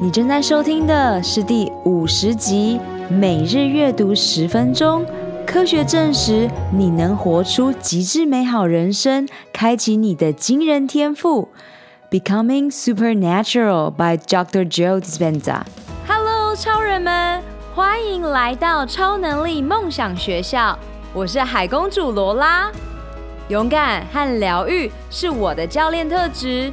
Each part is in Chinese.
你正在收听的是第五十集，每日阅读十分钟，科学证实你能活出极致美好人生，开启你的惊人天赋。Becoming Supernatural by Dr. Joe Dispenza。Hello，超人们，欢迎来到超能力梦想学校。我是海公主罗拉。勇敢和疗愈是我的教练特质。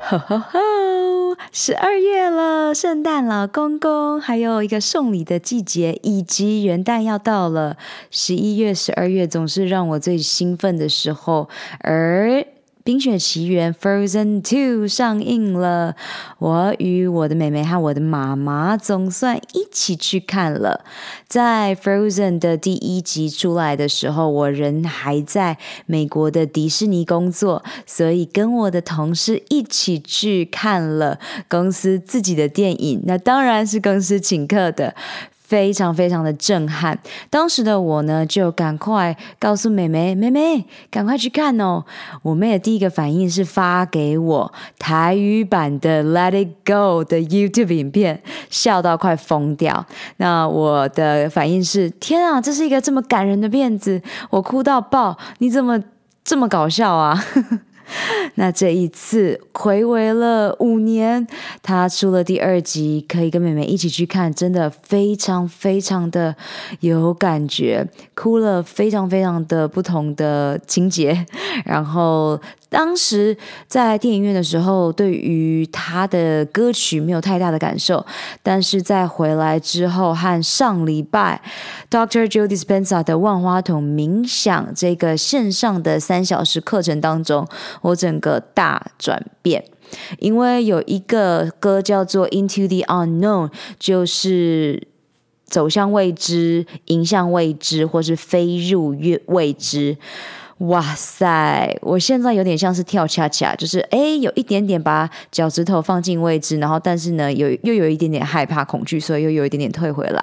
吼吼吼！十二月了，圣诞老公公，还有一个送礼的季节，以及元旦要到了。十一月、十二月总是让我最兴奋的时候，而。《冰雪奇缘》Frozen Two 上映了，我与我的妹妹和我的妈妈总算一起去看了。在 Frozen 的第一集出来的时候，我人还在美国的迪士尼工作，所以跟我的同事一起去看了公司自己的电影，那当然是公司请客的。非常非常的震撼，当时的我呢，就赶快告诉妹妹：“妹妹，赶快去看哦！”我妹的第一个反应是发给我台语版的《Let It Go》的 YouTube 影片，笑到快疯掉。那我的反应是：“天啊，这是一个这么感人的片子，我哭到爆！你怎么这么搞笑啊？” 那这一次回违了五年，他出了第二集，可以跟妹妹一起去看，真的非常非常的有感觉，哭了非常非常的不同的情节，然后。当时在电影院的时候，对于他的歌曲没有太大的感受，但是在回来之后和上礼拜 Dr. Joe Dispenza 的万花筒冥想这个线上的三小时课程当中，我整个大转变，因为有一个歌叫做 Into the Unknown，就是走向未知、迎向未知，或是飞入越未知。哇塞！我现在有点像是跳恰恰，就是诶，有一点点把脚趾头放进位置，然后但是呢，有又有一点点害怕、恐惧，所以又有一点点退回来，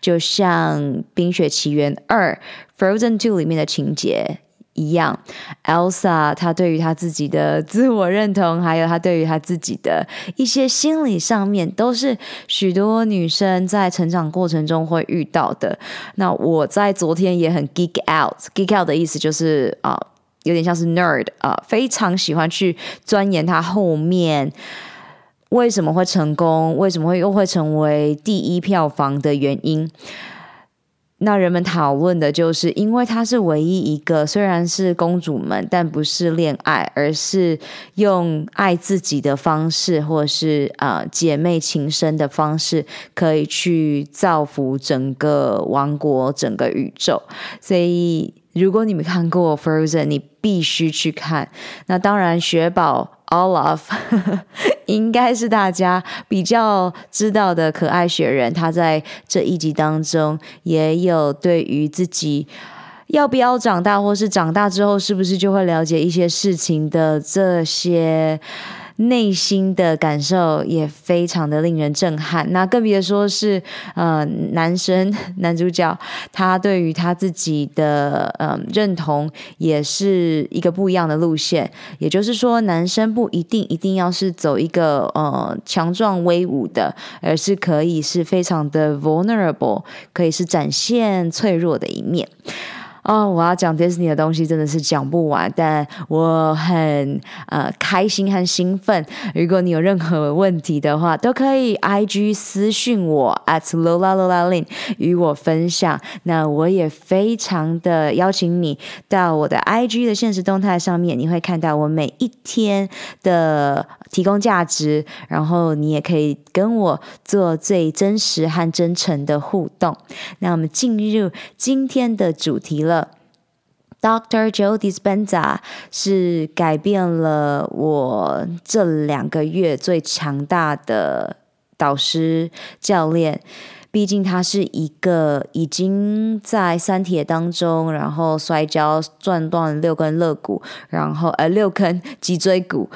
就像《冰雪奇缘二》（Frozen Two） 里面的情节。一样，Elsa 她对于她自己的自我认同，还有她对于她自己的一些心理上面，都是许多女生在成长过程中会遇到的。那我在昨天也很 geek out，geek out 的意思就是啊、有点像是 nerd 啊、非常喜欢去钻研她后面为什么会成功，为什么会又会成为第一票房的原因。那人们讨论的就是，因为她是唯一一个，虽然是公主们，但不是恋爱，而是用爱自己的方式，或是啊、呃、姐妹情深的方式，可以去造福整个王国、整个宇宙。所以，如果你没看过《Frozen》，你必须去看。那当然，雪宝。Olaf 应该是大家比较知道的可爱雪人，他在这一集当中也有对于自己要不要长大，或是长大之后是不是就会了解一些事情的这些。内心的感受也非常的令人震撼，那更别说是呃男生 男主角，他对于他自己的、呃、认同也是一个不一样的路线。也就是说，男生不一定一定要是走一个呃强壮威武的，而是可以是非常的 vulnerable，可以是展现脆弱的一面。哦，我要讲 Disney 的东西真的是讲不完，但我很呃开心和兴奋。如果你有任何问题的话，都可以 IG 私讯我 at Lola Lola Lin 与我分享。那我也非常的邀请你到我的 IG 的现实动态上面，你会看到我每一天的提供价值，然后你也可以跟我做最真实和真诚的互动。那我们进入今天的主题了。Dr. Joe Dispenza 是改变了我这两个月最强大的导师教练，毕竟他是一个已经在三铁当中，然后摔跤撞断六根肋骨，然后呃六根脊椎骨，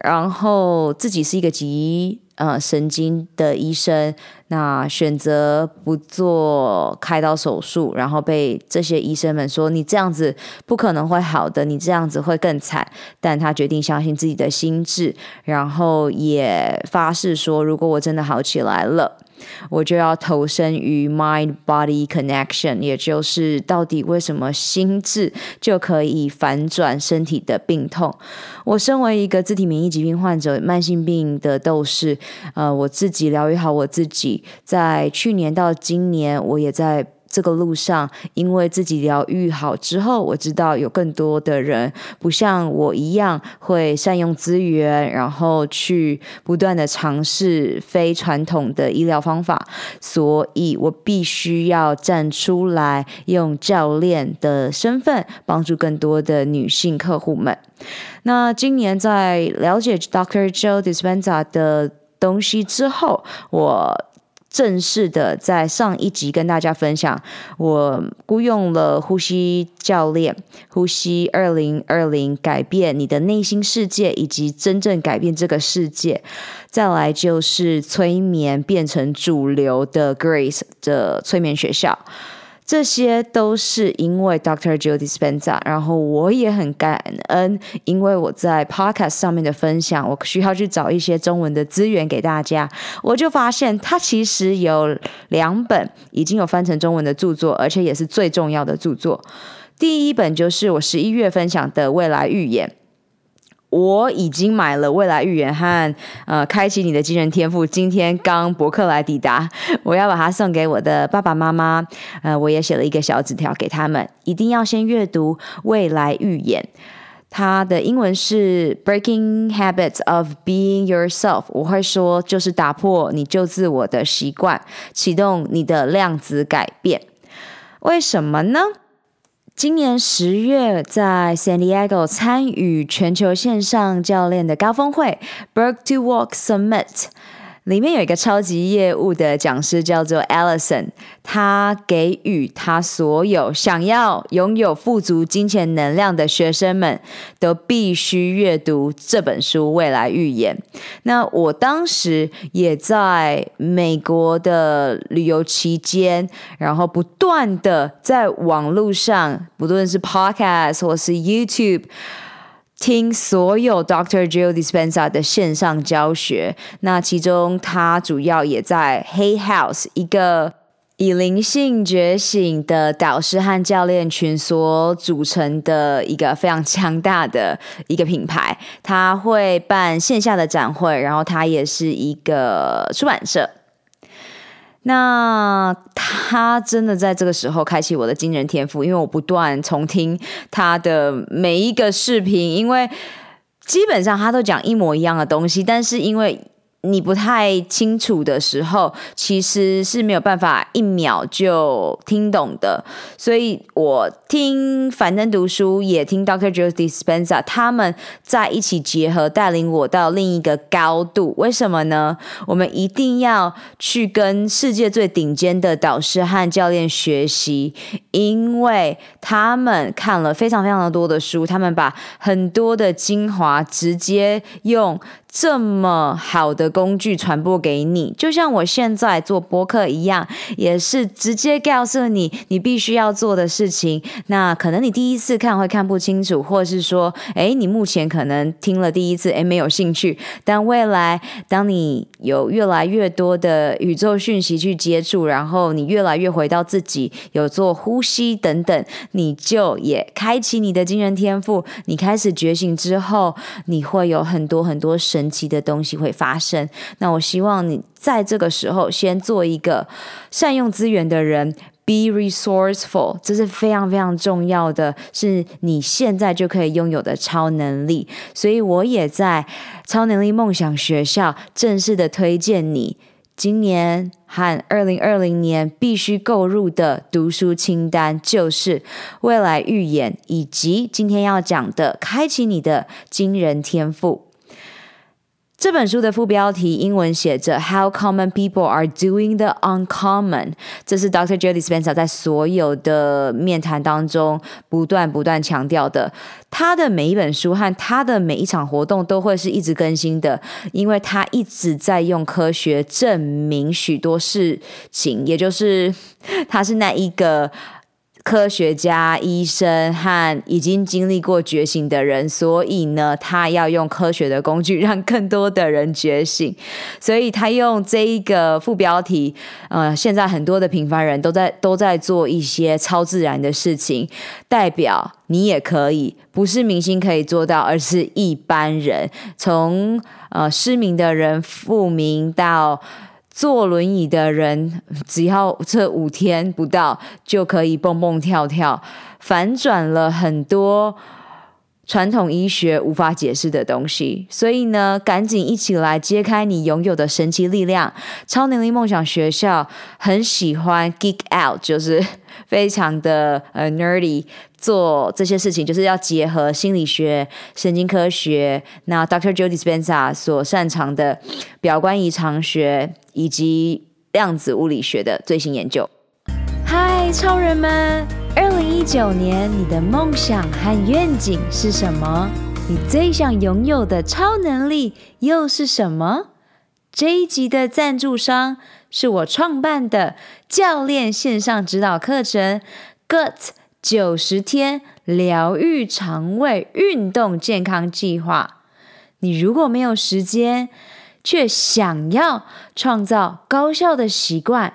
然后自己是一个极呃神经的医生。那选择不做开刀手术，然后被这些医生们说，你这样子不可能会好的，你这样子会更惨。但他决定相信自己的心智，然后也发誓说，如果我真的好起来了。我就要投身于 mind body connection，也就是到底为什么心智就可以反转身体的病痛？我身为一个自体免疫疾病患者，慢性病的斗士，呃，我自己疗愈好我自己，在去年到今年，我也在。这个路上，因为自己疗愈好之后，我知道有更多的人不像我一样会善用资源，然后去不断的尝试非传统的医疗方法，所以我必须要站出来，用教练的身份帮助更多的女性客户们。那今年在了解 Dr. Joe Dispenza 的东西之后，我。正式的在上一集跟大家分享，我雇佣了呼吸教练，呼吸二零二零改变你的内心世界，以及真正改变这个世界。再来就是催眠变成主流的 Grace 的催眠学校。这些都是因为 Dr. Joe Dispenza，然后我也很感恩，因为我在 Podcast 上面的分享，我需要去找一些中文的资源给大家，我就发现他其实有两本已经有翻成中文的著作，而且也是最重要的著作。第一本就是我十一月分享的《未来预言》。我已经买了《未来预言》和呃，开启你的惊人天赋。今天刚博客来抵达，我要把它送给我的爸爸妈妈。呃，我也写了一个小纸条给他们，一定要先阅读《未来预言》。它的英文是 Breaking Habits of Being Yourself。我会说，就是打破你旧自我的习惯，启动你的量子改变。为什么呢？今年十月，在 San Diego 参与全球线上教练的高峰会 Bird to Walk Summit。里面有一个超级业务的讲师，叫做 Allison。他给予他所有想要拥有富足金钱能量的学生们，都必须阅读这本书《未来预言》。那我当时也在美国的旅游期间，然后不断的在网络上，不论是 Podcast 或是 YouTube。听所有 Dr. Joe Dispenza 的线上教学，那其中他主要也在 Hay House 一个以灵性觉醒的导师和教练群所组成的一个非常强大的一个品牌。他会办线下的展会，然后他也是一个出版社。那他真的在这个时候开启我的惊人天赋，因为我不断重听他的每一个视频，因为基本上他都讲一模一样的东西，但是因为。你不太清楚的时候，其实是没有办法一秒就听懂的。所以我听樊登读书，也听 Doctor Joe Dispenza，他们在一起结合，带领我到另一个高度。为什么呢？我们一定要去跟世界最顶尖的导师和教练学习，因为他们看了非常非常的多的书，他们把很多的精华直接用。这么好的工具传播给你，就像我现在做播客一样，也是直接告诉你你必须要做的事情。那可能你第一次看会看不清楚，或是说，诶，你目前可能听了第一次，诶，没有兴趣。但未来，当你有越来越多的宇宙讯息去接触，然后你越来越回到自己，有做呼吸等等，你就也开启你的惊人天赋。你开始觉醒之后，你会有很多很多神。神奇的东西会发生。那我希望你在这个时候先做一个善用资源的人，be resourceful，这是非常非常重要的，是你现在就可以拥有的超能力。所以我也在超能力梦想学校正式的推荐你，今年和二零二零年必须购入的读书清单，就是《未来预言》以及今天要讲的《开启你的惊人天赋》。这本书的副标题英文写着 “How Common People Are Doing the Uncommon”，这是 Dr. Joe Dispenza 在所有的面谈当中不断不断强调的。他的每一本书和他的每一场活动都会是一直更新的，因为他一直在用科学证明许多事情，也就是他是那一个。科学家、医生和已经经历过觉醒的人，所以呢，他要用科学的工具让更多的人觉醒。所以他用这一个副标题，呃，现在很多的平凡人都在都在做一些超自然的事情，代表你也可以，不是明星可以做到，而是一般人，从呃失明的人复明到。坐轮椅的人，只要这五天不到就可以蹦蹦跳跳，反转了很多传统医学无法解释的东西。所以呢，赶紧一起来揭开你拥有的神奇力量！超能力梦想学校很喜欢 geek out，就是。非常的呃 nerdy，做这些事情就是要结合心理学、神经科学，那 Dr. Joe Dispenza 所擅长的表观遗传学以及量子物理学的最新研究。嗨，超人们！二零一九年你的梦想和愿景是什么？你最想拥有的超能力又是什么？这一集的赞助商是我创办的教练线上指导课程 “GUT 九十天疗愈肠胃运动健康计划”。你如果没有时间，却想要创造高效的习惯，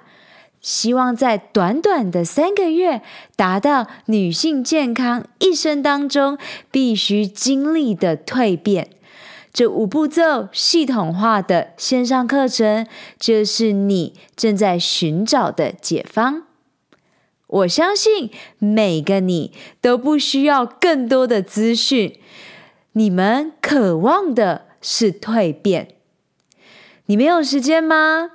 希望在短短的三个月达到女性健康一生当中必须经历的蜕变。这五步骤系统化的线上课程，就是你正在寻找的解方。我相信每个你都不需要更多的资讯，你们渴望的是蜕变。你没有时间吗？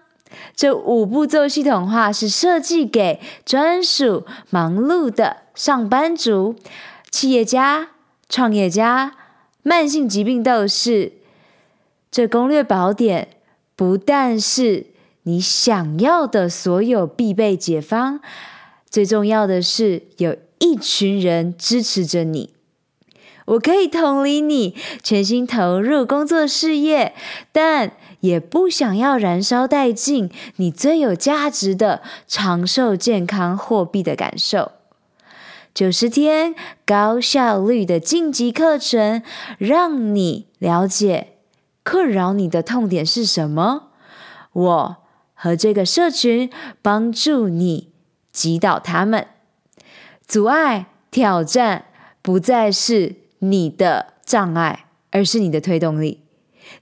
这五步骤系统化是设计给专属忙碌的上班族、企业家、创业家。慢性疾病斗士，这攻略宝典不但是你想要的所有必备解方，最重要的是有一群人支持着你。我可以同理你全心投入工作事业，但也不想要燃烧殆尽你最有价值的长寿健康货币的感受。九十天高效率的晋级课程，让你了解困扰你的痛点是什么。我和这个社群帮助你击倒他们，阻碍、挑战不再是你的障碍，而是你的推动力。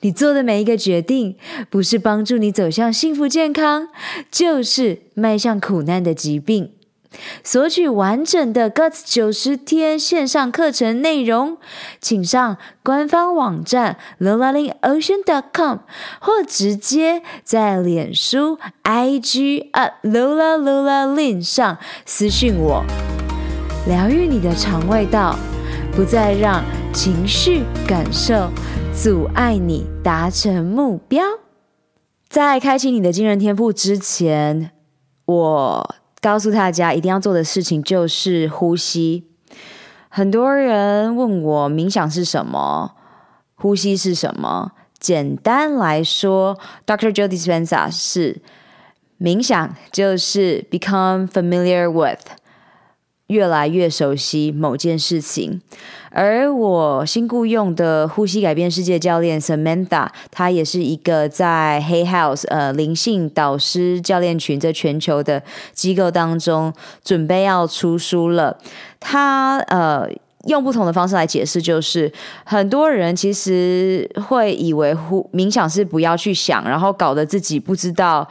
你做的每一个决定，不是帮助你走向幸福健康，就是迈向苦难的疾病。索取完整的 GUT 九十天线上课程内容，请上官方网站 lolalinocean.com，或直接在脸书 IG at lola lola lin 上私讯我。疗愈你的肠胃道，不再让情绪感受阻碍你达成目标。在开启你的惊人天赋之前，我。告诉大家一定要做的事情就是呼吸。很多人问我冥想是什么，呼吸是什么？简单来说，Dr. Joe Dispenza 是冥想，就是 become familiar with。越来越熟悉某件事情，而我新雇佣的呼吸改变世界教练 Samantha，她也是一个在 Hay House 呃灵性导师教练群在全球的机构当中准备要出书了。她呃用不同的方式来解释，就是很多人其实会以为呼冥想是不要去想，然后搞得自己不知道。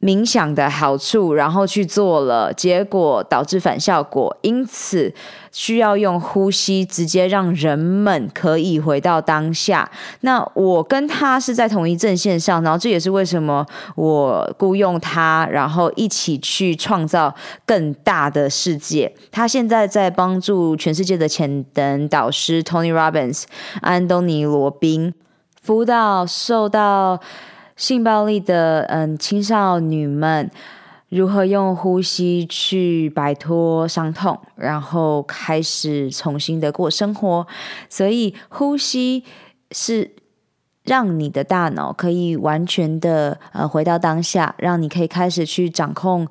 冥想的好处，然后去做了，结果导致反效果，因此需要用呼吸直接让人们可以回到当下。那我跟他是在同一阵线上，然后这也是为什么我雇佣他，然后一起去创造更大的世界。他现在在帮助全世界的潜能导师 Tony Robbins、安东尼罗宾。辅导受到性暴力的嗯青少女们，如何用呼吸去摆脱伤痛，然后开始重新的过生活。所以呼吸是让你的大脑可以完全的呃回到当下，让你可以开始去掌控。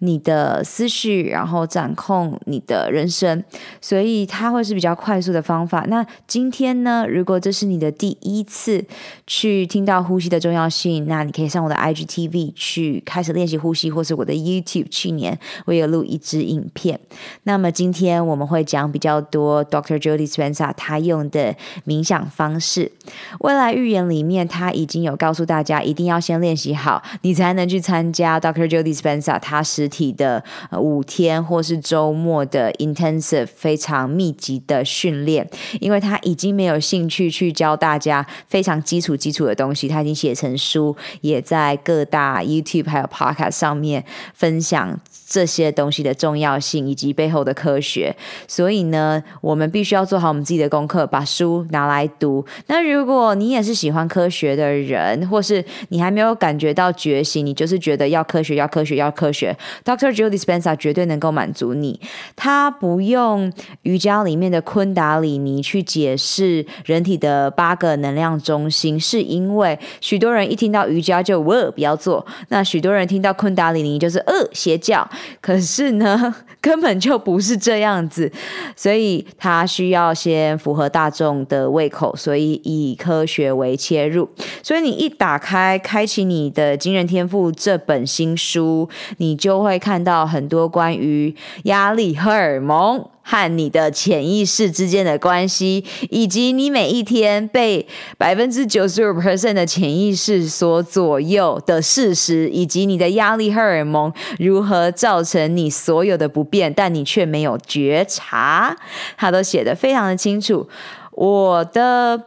你的思绪，然后掌控你的人生，所以它会是比较快速的方法。那今天呢，如果这是你的第一次去听到呼吸的重要性，那你可以上我的 IGTV 去开始练习呼吸，或是我的 YouTube，去年我有录一支影片。那么今天我们会讲比较多 Dr. Joe Dispenza 他用的冥想方式。未来预言里面他已经有告诉大家，一定要先练习好，你才能去参加 Dr. Joe Dispenza 他是。实体的五天或是周末的 intensive 非常密集的训练，因为他已经没有兴趣去教大家非常基础基础的东西，他已经写成书，也在各大 YouTube 还有 Podcast 上面分享这些东西的重要性以及背后的科学。所以呢，我们必须要做好我们自己的功课，把书拿来读。那如果你也是喜欢科学的人，或是你还没有感觉到觉醒，你就是觉得要科学，要科学，要科学。Dr. Joe Dispenza 绝对能够满足你。他不用瑜伽里面的昆达里尼去解释人体的八个能量中心，是因为许多人一听到瑜伽就呃不要做，那许多人听到昆达里尼就是呃邪教。可是呢，根本就不是这样子，所以他需要先符合大众的胃口，所以以科学为切入。所以你一打开《开启你的惊人天赋》这本新书，你就会看到很多关于压力荷尔蒙和你的潜意识之间的关系，以及你每一天被百分之九十五 percent 的潜意识所左右的事实，以及你的压力荷尔蒙如何造成你所有的不便，但你却没有觉察，他都写得非常的清楚。我的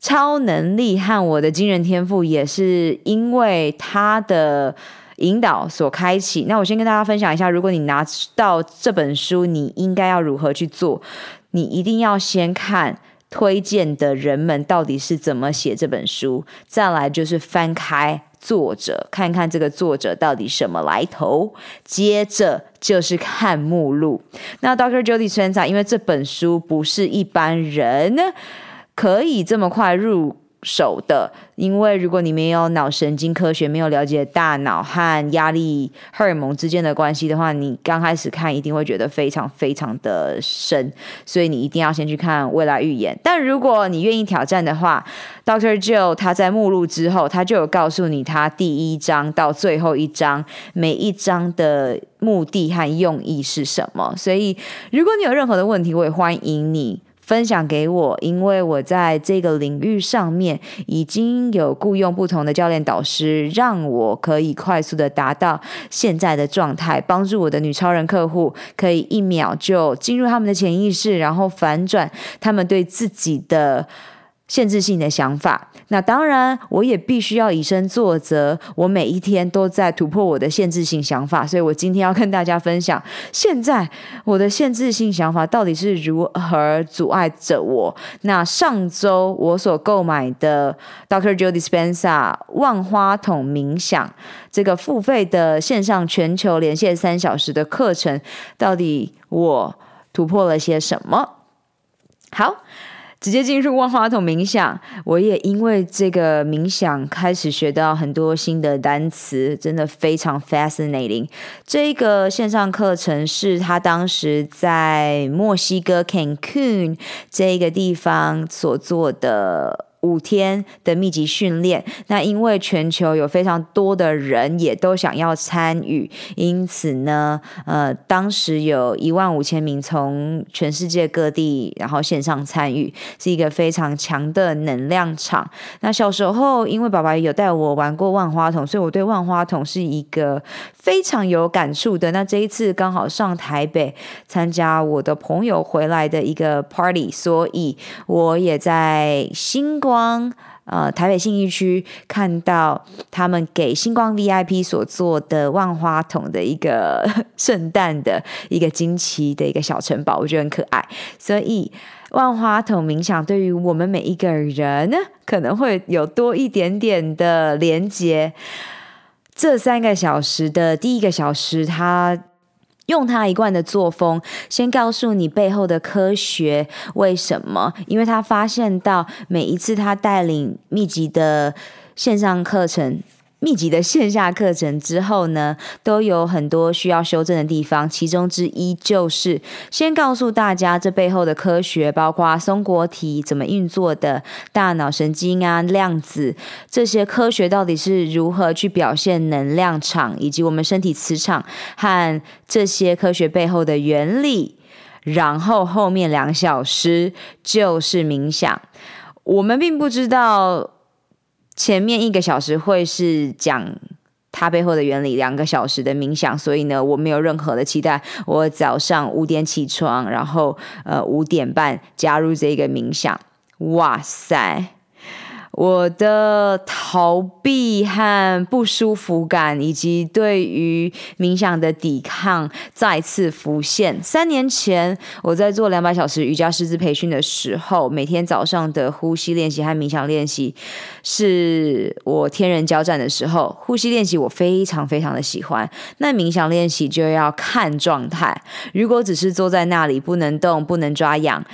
超能力和我的惊人天赋，也是因为他的。引导所开启。那我先跟大家分享一下，如果你拿到这本书，你应该要如何去做？你一定要先看推荐的人们到底是怎么写这本书，再来就是翻开作者，看看这个作者到底什么来头，接着就是看目录。那 Dr. Joe Dispenza，因为这本书不是一般人可以这么快入手的，因为如果你没有脑神经科学，没有了解大脑和压力荷尔蒙之间的关系的话，你刚开始看一定会觉得非常非常的深，所以你一定要先去看未来预言。但如果你愿意挑战的话，Doctor Joe 他在目录之后，他就有告诉你他第一章到最后一章每一章的目的和用意是什么。所以如果你有任何的问题，我也欢迎你。分享给我，因为我在这个领域上面已经有雇佣不同的教练导师，让我可以快速的达到现在的状态，帮助我的女超人客户可以一秒就进入他们的潜意识，然后反转他们对自己的。限制性的想法，那当然我也必须要以身作则。我每一天都在突破我的限制性想法，所以我今天要跟大家分享，现在我的限制性想法到底是如何阻碍着我。那上周我所购买的 Dr. Joe Dispenza 万花筒冥想这个付费的线上全球连线三小时的课程，到底我突破了些什么？好。直接进入万花筒冥想，我也因为这个冥想开始学到很多新的单词，真的非常 fascinating。这个线上课程是他当时在墨西哥 Cancun 这个地方所做的。五天的密集训练，那因为全球有非常多的人也都想要参与，因此呢，呃，当时有一万五千名从全世界各地，然后线上参与，是一个非常强的能量场。那小时候，因为爸爸有带我玩过万花筒，所以我对万花筒是一个非常有感触的。那这一次刚好上台北参加我的朋友回来的一个 party，所以我也在星光。呃，台北信义区看到他们给星光 VIP 所做的万花筒的一个 圣诞的一个惊奇的一个小城堡，我觉得很可爱。所以万花筒冥想对于我们每一个人呢，可能会有多一点点的连接。这三个小时的第一个小时，他用他一贯的作风，先告诉你背后的科学为什么？因为他发现到每一次他带领密集的线上课程。密集的线下课程之后呢，都有很多需要修正的地方。其中之一就是先告诉大家这背后的科学，包括松果体怎么运作的，大脑神经啊、量子这些科学到底是如何去表现能量场，以及我们身体磁场和这些科学背后的原理。然后后面两小时就是冥想，我们并不知道。前面一个小时会是讲它背后的原理，两个小时的冥想，所以呢，我没有任何的期待。我早上五点起床，然后呃五点半加入这个冥想，哇塞！我的逃避和不舒服感，以及对于冥想的抵抗再次浮现。三年前，我在做两百小时瑜伽师资培训的时候，每天早上的呼吸练习和冥想练习是我天人交战的时候。呼吸练习我非常非常的喜欢，那冥想练习就要看状态。如果只是坐在那里不能动、不能抓痒。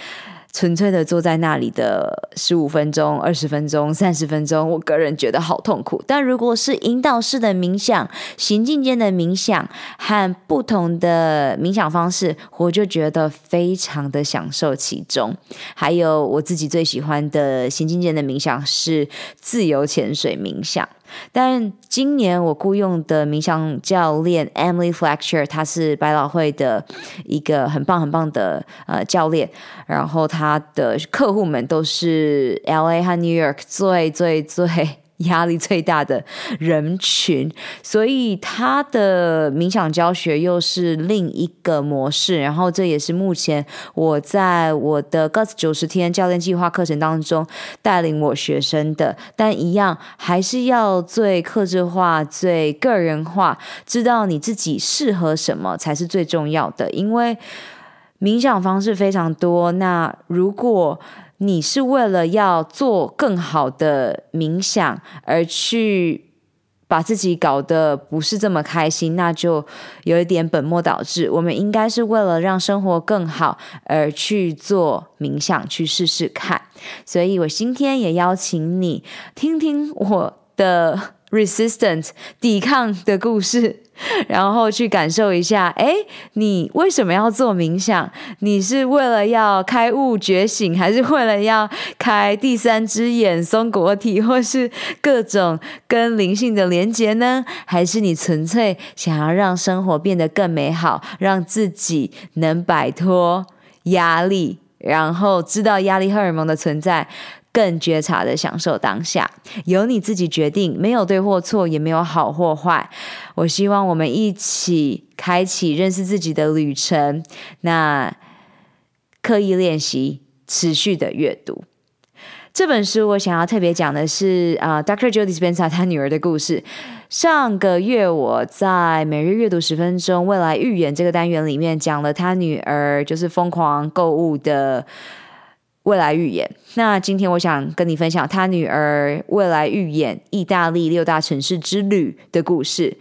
纯粹的坐在那里的十五分钟、二十分钟、三十分钟，我个人觉得好痛苦。但如果是引导式的冥想、行进间的冥想和不同的冥想方式，我就觉得非常的享受其中。还有我自己最喜欢的行进间的冥想是自由潜水冥想。但今年我雇佣的冥想教练 Emily Fletcher，她是百老汇的一个很棒很棒的呃教练，然后她的客户们都是 LA 和 New York 最最最。压力最大的人群，所以他的冥想教学又是另一个模式。然后这也是目前我在我的 Guts 九十天教练计划课程当中带领我学生的。但一样还是要最克制化、最个人化，知道你自己适合什么才是最重要的。因为冥想方式非常多，那如果你是为了要做更好的冥想而去把自己搞得不是这么开心，那就有一点本末倒置。我们应该是为了让生活更好而去做冥想，去试试看。所以我今天也邀请你听听我的 resistant 抵抗的故事。然后去感受一下，哎，你为什么要做冥想？你是为了要开悟觉醒，还是为了要开第三只眼、松果体，或是各种跟灵性的连接呢？还是你纯粹想要让生活变得更美好，让自己能摆脱压力，然后知道压力荷尔蒙的存在？更觉察的享受当下，由你自己决定，没有对或错，也没有好或坏。我希望我们一起开启认识自己的旅程。那刻意练习，持续的阅读这本书，我想要特别讲的是啊、，Dr. Joe Dispenza 他女儿的故事。上个月我在每日阅读十分钟未来预言这个单元里面讲了他女儿就是疯狂购物的。未来预演。那今天我想跟你分享他女儿未来预演意大利六大城市之旅的故事。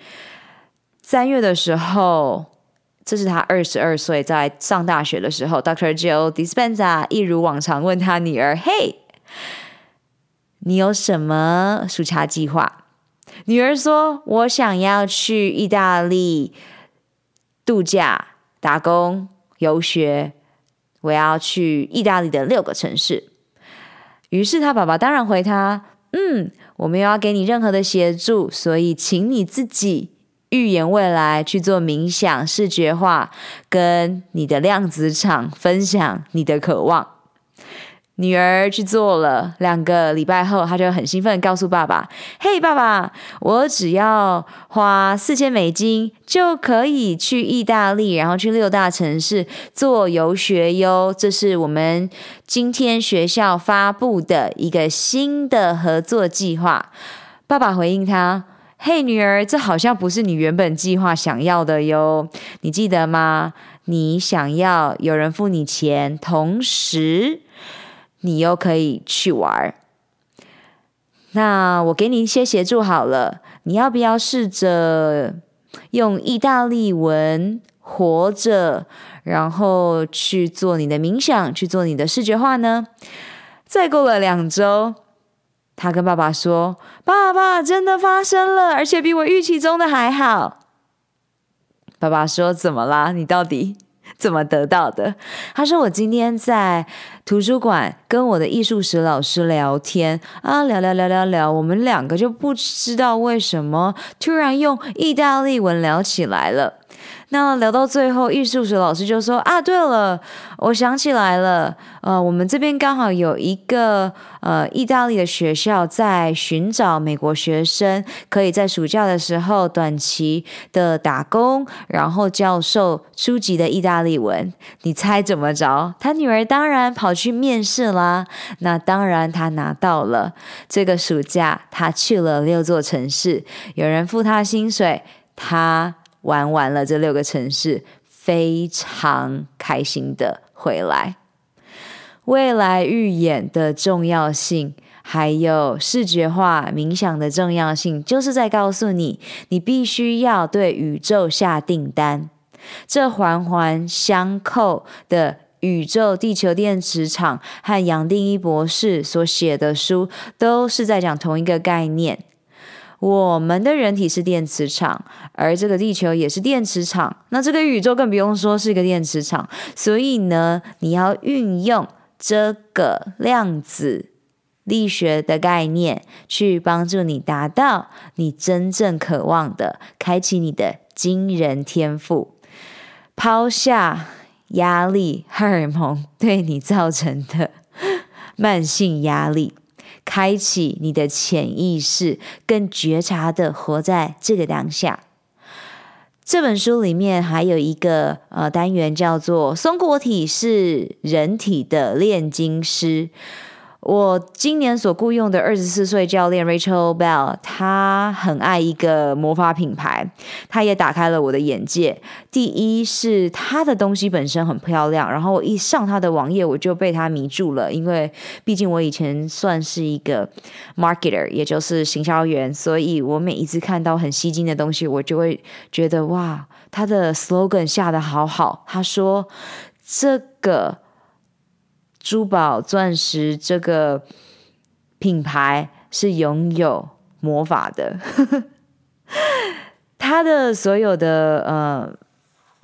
三月的时候，这是他二十二岁，在上大学的时候，Dr. Joe Dispenza 一如往常问他女儿：“嘿，你有什么暑假计划？”女儿说：“我想要去意大利度假、打工、游学。”我要去意大利的六个城市，于是他爸爸当然回他：“嗯，我没有要给你任何的协助，所以请你自己预言未来，去做冥想、视觉化，跟你的量子场分享你的渴望。”女儿去做了，两个礼拜后，她就很兴奋告诉爸爸：“嘿，爸爸，我只要花四千美金就可以去意大利，然后去六大城市做游学哟。这是我们今天学校发布的一个新的合作计划。”爸爸回应他：“嘿，女儿，这好像不是你原本计划想要的哟，你记得吗？你想要有人付你钱，同时。”你又可以去玩。那我给你一些协助好了，你要不要试着用意大利文活着，然后去做你的冥想，去做你的视觉化呢？再过了两周，他跟爸爸说：“爸爸，真的发生了，而且比我预期中的还好。”爸爸说：“怎么啦？你到底？” 怎么得到的？他说：“我今天在图书馆跟我的艺术史老师聊天啊，聊聊聊聊聊，我们两个就不知道为什么突然用意大利文聊起来了。”那聊到最后，艺术史老师就说：“啊，对了，我想起来了，呃，我们这边刚好有一个呃意大利的学校在寻找美国学生，可以在暑假的时候短期的打工，然后教授初级的意大利文。你猜怎么着？他女儿当然跑去面试啦。那当然，他拿到了。这个暑假，他去了六座城市，有人付他薪水，他。”玩完了这六个城市，非常开心的回来。未来预演的重要性，还有视觉化冥想的重要性，就是在告诉你，你必须要对宇宙下订单。这环环相扣的宇宙地球电磁场和杨定一博士所写的书，都是在讲同一个概念。我们的人体是电磁场，而这个地球也是电磁场。那这个宇宙更不用说是一个电磁场。所以呢，你要运用这个量子力学的概念，去帮助你达到你真正渴望的，开启你的惊人天赋，抛下压力荷尔蒙对你造成的慢性压力。开启你的潜意识，更觉察的活在这个当下。这本书里面还有一个呃单元叫做“松果体是人体的炼金师”。我今年所雇佣的二十四岁教练 Rachel Bell，她很爱一个魔法品牌，她也打开了我的眼界。第一是她的东西本身很漂亮，然后我一上她的网页，我就被她迷住了。因为毕竟我以前算是一个 marketer，也就是行销员，所以我每一次看到很吸睛的东西，我就会觉得哇，她的 slogan 下得好好。她说这个。珠宝钻石这个品牌是拥有魔法的，它的所有的呃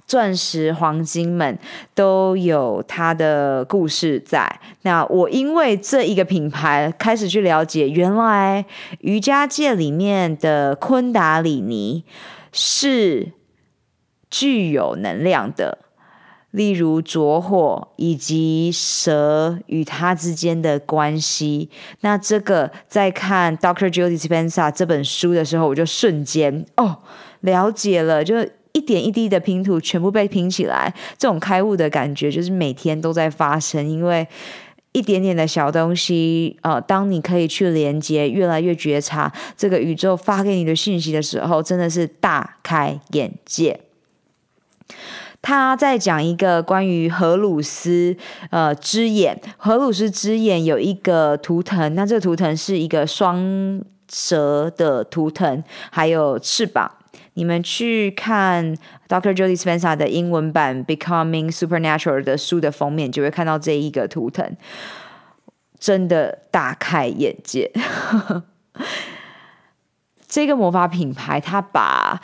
钻石、黄金们都有它的故事在。那我因为这一个品牌开始去了解，原来瑜伽界里面的昆达里尼是具有能量的。例如着火以及蛇与它之间的关系，那这个在看 Doctor Joe Dispenza 这本书的时候，我就瞬间哦了解了，就一点一滴的拼图全部被拼起来，这种开悟的感觉就是每天都在发生，因为一点点的小东西，呃，当你可以去连接，越来越觉察这个宇宙发给你的信息的时候，真的是大开眼界。他在讲一个关于荷鲁斯呃之眼，荷鲁斯之眼有一个图腾，那这个图腾是一个双蛇的图腾，还有翅膀。你们去看 Dr. Joe Dispenza 的英文版《Becoming Supernatural》的书的封面，就会看到这一个图腾，真的大开眼界。这个魔法品牌，它把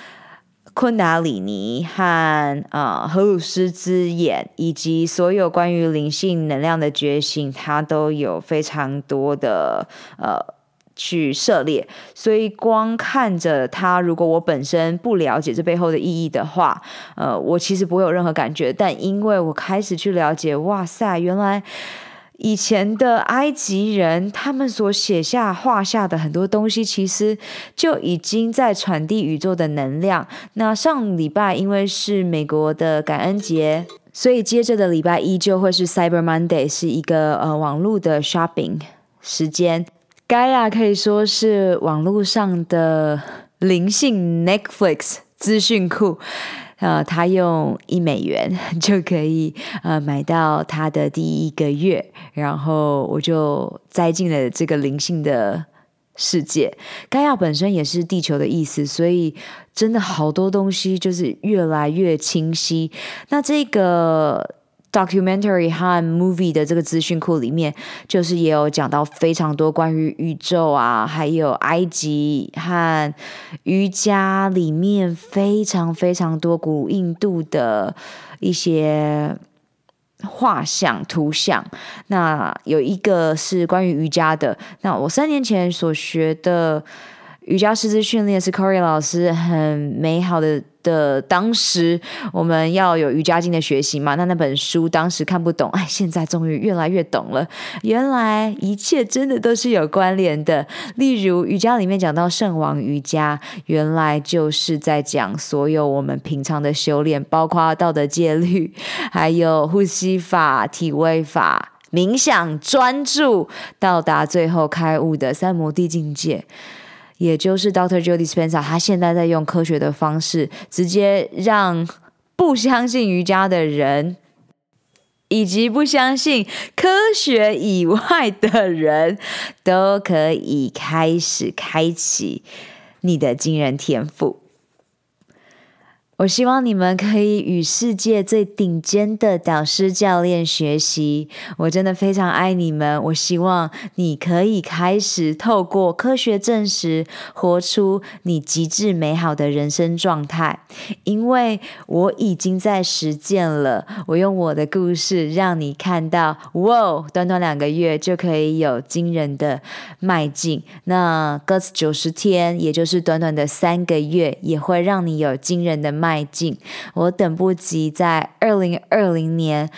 昆达里尼和呃荷鲁斯之眼，以及所有关于灵性能量的觉醒，它都有非常多的呃去涉猎。所以光看着它，如果我本身不了解这背后的意义的话，呃，我其实不会有任何感觉。但因为我开始去了解，哇塞，原来。以前的埃及人，他们所写下、画下的很多东西，其实就已经在传递宇宙的能量。那上礼拜因为是美国的感恩节，所以接着的礼拜一就会是 Cyber Monday，是一个呃网络的 shopping 时间。Gaia 可以说是网络上的灵性 Netflix 资讯库。呃，他用一美元 就可以呃买到他的第一个月，然后我就栽进了这个灵性的世界。盖亚本身也是地球的意思，所以真的好多东西就是越来越清晰。那这个。Documentary 和 movie 的这个资讯库里面，就是也有讲到非常多关于宇宙啊，还有埃及和瑜伽里面非常非常多古印度的一些画像图像。那有一个是关于瑜伽的，那我三年前所学的。瑜伽师资训练是 Corey 老师很美好的的。当时我们要有瑜伽经的学习嘛，那那本书当时看不懂，哎，现在终于越来越懂了。原来一切真的都是有关联的。例如瑜伽里面讲到圣王瑜伽，原来就是在讲所有我们平常的修炼，包括道德戒律，还有呼吸法、体位法、冥想、专注，到达最后开悟的三摩地境界。也就是 Doctor Judy Spencer，他现在在用科学的方式，直接让不相信瑜伽的人，以及不相信科学以外的人，都可以开始开启你的惊人天赋。我希望你们可以与世界最顶尖的导师教练学习。我真的非常爱你们。我希望你可以开始透过科学证实，活出你极致美好的人生状态。因为我已经在实践了。我用我的故事让你看到，哇，短短两个月就可以有惊人的迈进。那 g u s 九十天，也就是短短的三个月，也会让你有惊人的迈迈进，我等不及在二零二零年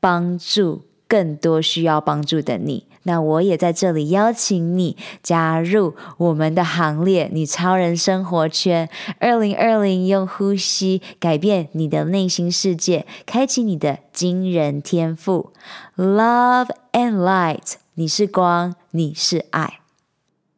帮助更多需要帮助的你。那我也在这里邀请你加入我们的行列，你超人生活圈。二零二零，用呼吸改变你的内心世界，开启你的惊人天赋。Love and light，你是光，你是爱。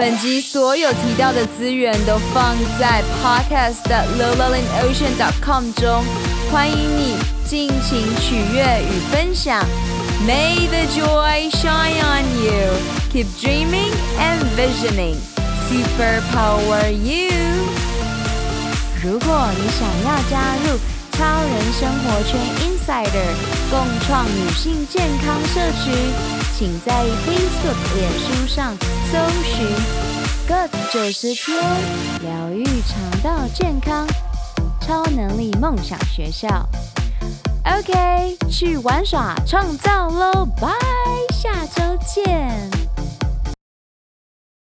本集所有提到的资源都放在 Podcast@lowlalin-ocean.com 中，欢迎你尽情取悦与分享。May the joy shine on you. Keep dreaming and visioning. Superpower you. 如果你想要加入超人生活圈 Insider，共创女性健康社群。请在 Facebook、脸书上搜寻 “Good 九十天疗愈肠道健康超能力梦想学校”。OK，去玩耍创造喽！拜，下周见。